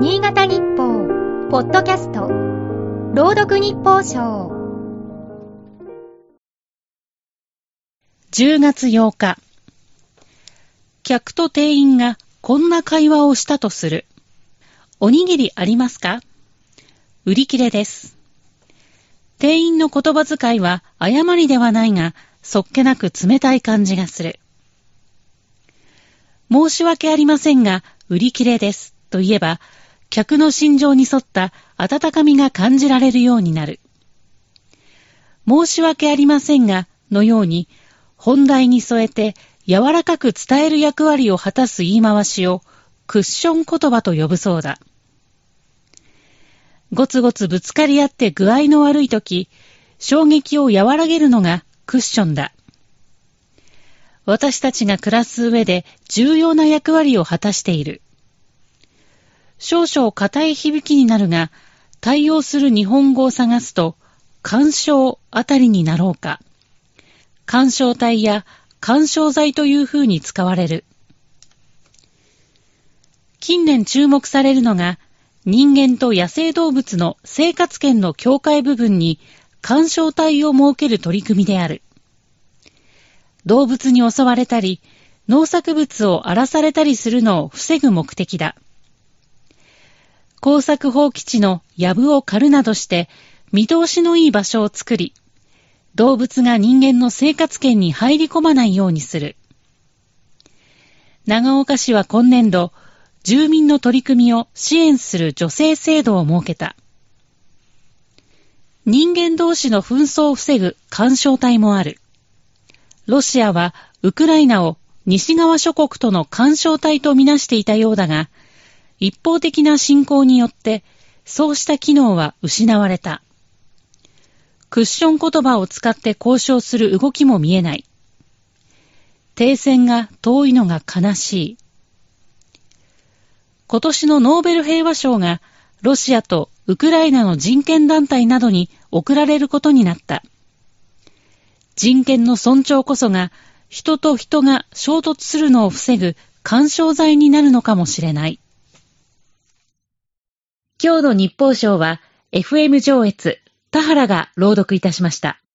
新潟日報、ポッドキャスト、朗読日報賞。10月8日。客と店員がこんな会話をしたとする。おにぎりありますか？売り切れです。店員の言葉遣いは誤りではないが、そっけなく冷たい感じがする。申し訳ありませんが、売り切れです。と言えば、客の心情に沿った温かみが感じられるようになる。申し訳ありませんが、のように、本題に添えて柔らかく伝える役割を果たす言い回しをクッション言葉と呼ぶそうだ。ごつごつぶつかり合って具合の悪いとき、衝撃を和らげるのがクッションだ。私たちが暮らす上で重要な役割を果たしている。少々硬い響きになるが、対応する日本語を探すと、干渉あたりになろうか。干渉体や干渉剤という風に使われる。近年注目されるのが、人間と野生動物の生活圏の境界部分に干渉体を設ける取り組みである。動物に襲われたり、農作物を荒らされたりするのを防ぐ目的だ。工作放棄地の藪を刈るなどして、見通しのいい場所を作り、動物が人間の生活圏に入り込まないようにする。長岡市は今年度、住民の取り組みを支援する女性制度を設けた。人間同士の紛争を防ぐ干渉隊もある。ロシアはウクライナを西側諸国との干渉隊とみなしていたようだが、一方的な侵攻によって、そうした機能は失われた。クッション言葉を使って交渉する動きも見えない。停戦が遠いのが悲しい。今年のノーベル平和賞がロシアとウクライナの人権団体などに贈られることになった。人権の尊重こそが人と人が衝突するのを防ぐ干渉剤になるのかもしれない。今日の日報賞は FM 上越田原が朗読いたしました。